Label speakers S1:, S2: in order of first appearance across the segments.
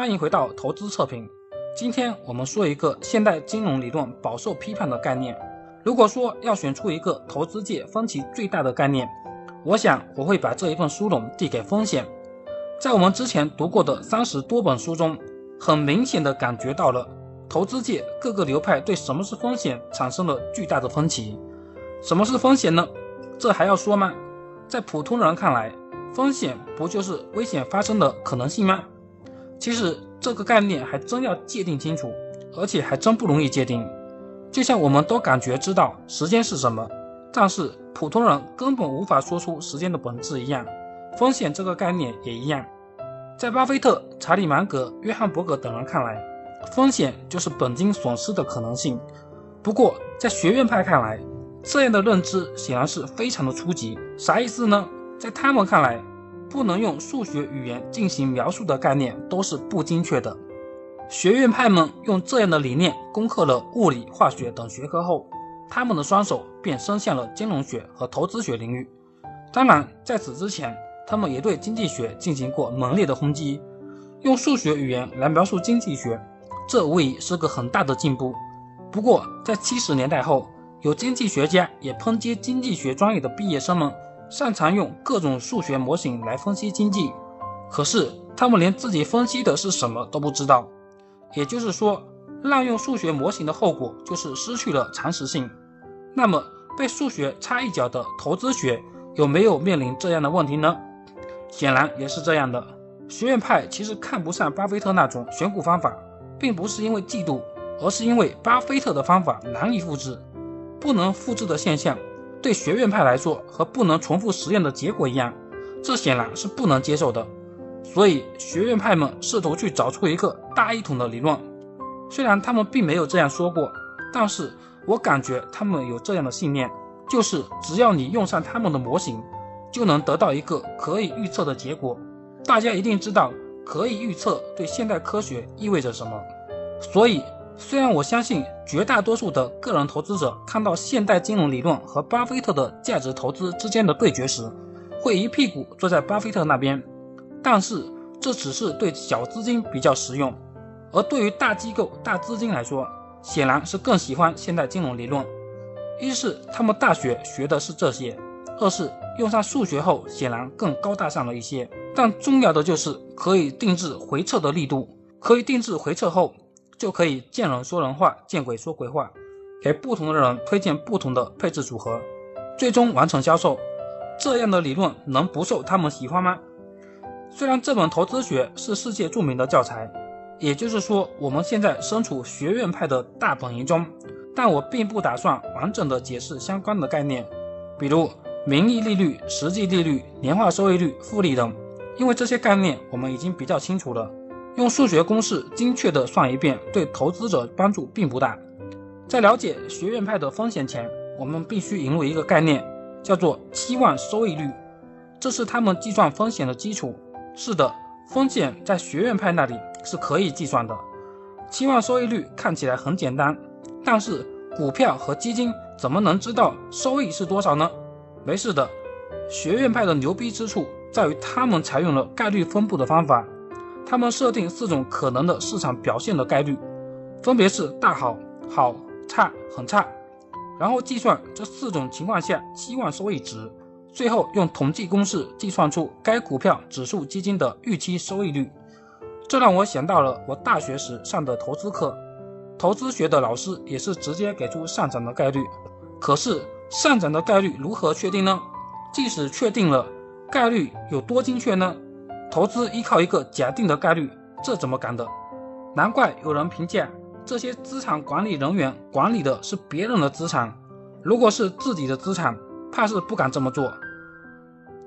S1: 欢迎回到投资测评。今天我们说一个现代金融理论饱受批判的概念。如果说要选出一个投资界分歧最大的概念，我想我会把这一份殊荣递给风险。在我们之前读过的三十多本书中，很明显的感觉到了投资界各个流派对什么是风险产生了巨大的分歧。什么是风险呢？这还要说吗？在普通人看来，风险不就是危险发生的可能性吗？其实这个概念还真要界定清楚，而且还真不容易界定。就像我们都感觉知道时间是什么，但是普通人根本无法说出时间的本质一样，风险这个概念也一样。在巴菲特、查理芒格、约翰伯格等人看来，风险就是本金损失的可能性。不过在学院派看来，这样的认知显然是非常的初级。啥意思呢？在他们看来，不能用数学语言进行描述的概念都是不精确的。学院派们用这样的理念攻克了物理、化学等学科后，他们的双手便伸向了金融学和投资学领域。当然，在此之前，他们也对经济学进行过猛烈的轰击。用数学语言来描述经济学，这无疑是个很大的进步。不过，在七十年代后，有经济学家也抨击经济学专业的毕业生们擅长用各种数学模型来分析经济，可是他们连自己分析的是什么都不知道。也就是说，滥用数学模型的后果就是失去了常识性。那么，被数学插一脚的投资学有没有面临这样的问题呢？显然也是这样的。学院派其实看不上巴菲特那种选股方法，并不是因为嫉妒，而是因为巴菲特的方法难以复制。不能复制的现象，对学院派来说和不能重复实验的结果一样，这显然是不能接受的。所以学院派们试图去找出一个大一统的理论，虽然他们并没有这样说过，但是我感觉他们有这样的信念，就是只要你用上他们的模型，就能得到一个可以预测的结果。大家一定知道，可以预测对现代科学意味着什么，所以。虽然我相信绝大多数的个人投资者看到现代金融理论和巴菲特的价值投资之间的对决时，会一屁股坐在巴菲特那边，但是这只是对小资金比较实用，而对于大机构、大资金来说，显然是更喜欢现代金融理论。一是他们大学学的是这些，二是用上数学后显然更高大上了一些。但重要的就是可以定制回撤的力度，可以定制回撤后。就可以见人说人话，见鬼说鬼话，给不同的人推荐不同的配置组合，最终完成销售。这样的理论能不受他们喜欢吗？虽然这本投资学是世界著名的教材，也就是说我们现在身处学院派的大本营中，但我并不打算完整的解释相关的概念，比如名义利率、实际利率、年化收益率、复利等，因为这些概念我们已经比较清楚了。用数学公式精确的算一遍，对投资者帮助并不大。在了解学院派的风险前，我们必须引入一个概念，叫做期望收益率，这是他们计算风险的基础。是的，风险在学院派那里是可以计算的。期望收益率看起来很简单，但是股票和基金怎么能知道收益是多少呢？没事的，学院派的牛逼之处在于他们采用了概率分布的方法。他们设定四种可能的市场表现的概率，分别是大好、好、差、很差，然后计算这四种情况下期望收益值，最后用统计公式计算出该股票指数基金的预期收益率。这让我想到了我大学时上的投资课，投资学的老师也是直接给出上涨的概率。可是上涨的概率如何确定呢？即使确定了，概率有多精确呢？投资依靠一个假定的概率，这怎么敢的？难怪有人评价这些资产管理人员管理的是别人的资产，如果是自己的资产，怕是不敢这么做。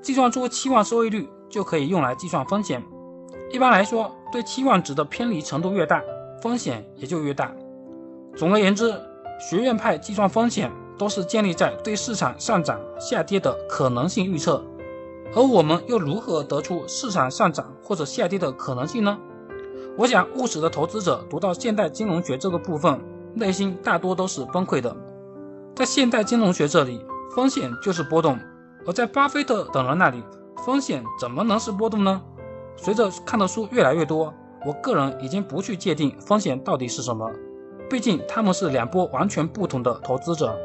S1: 计算出期望收益率就可以用来计算风险。一般来说，对期望值的偏离程度越大，风险也就越大。总而言之，学院派计算风险都是建立在对市场上涨下跌的可能性预测。而我们又如何得出市场上涨或者下跌的可能性呢？我想，务实的投资者读到现代金融学这个部分，内心大多都是崩溃的。在现代金融学这里，风险就是波动；而在巴菲特等人那里，风险怎么能是波动呢？随着看的书越来越多，我个人已经不去界定风险到底是什么，毕竟他们是两波完全不同的投资者。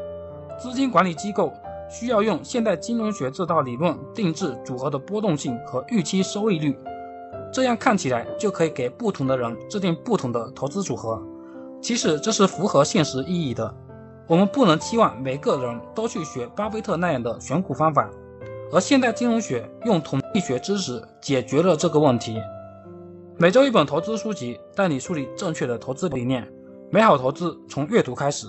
S1: 资金管理机构需要用现代金融学这套理论定制组合的波动性和预期收益率，这样看起来就可以给不同的人制定不同的投资组合。其实这是符合现实意义的。我们不能期望每个人都去学巴菲特那样的选股方法，而现代金融学用统计学知识解决了这个问题。每周一本投资书籍，带你树立正确的投资理念。美好投资从阅读开始。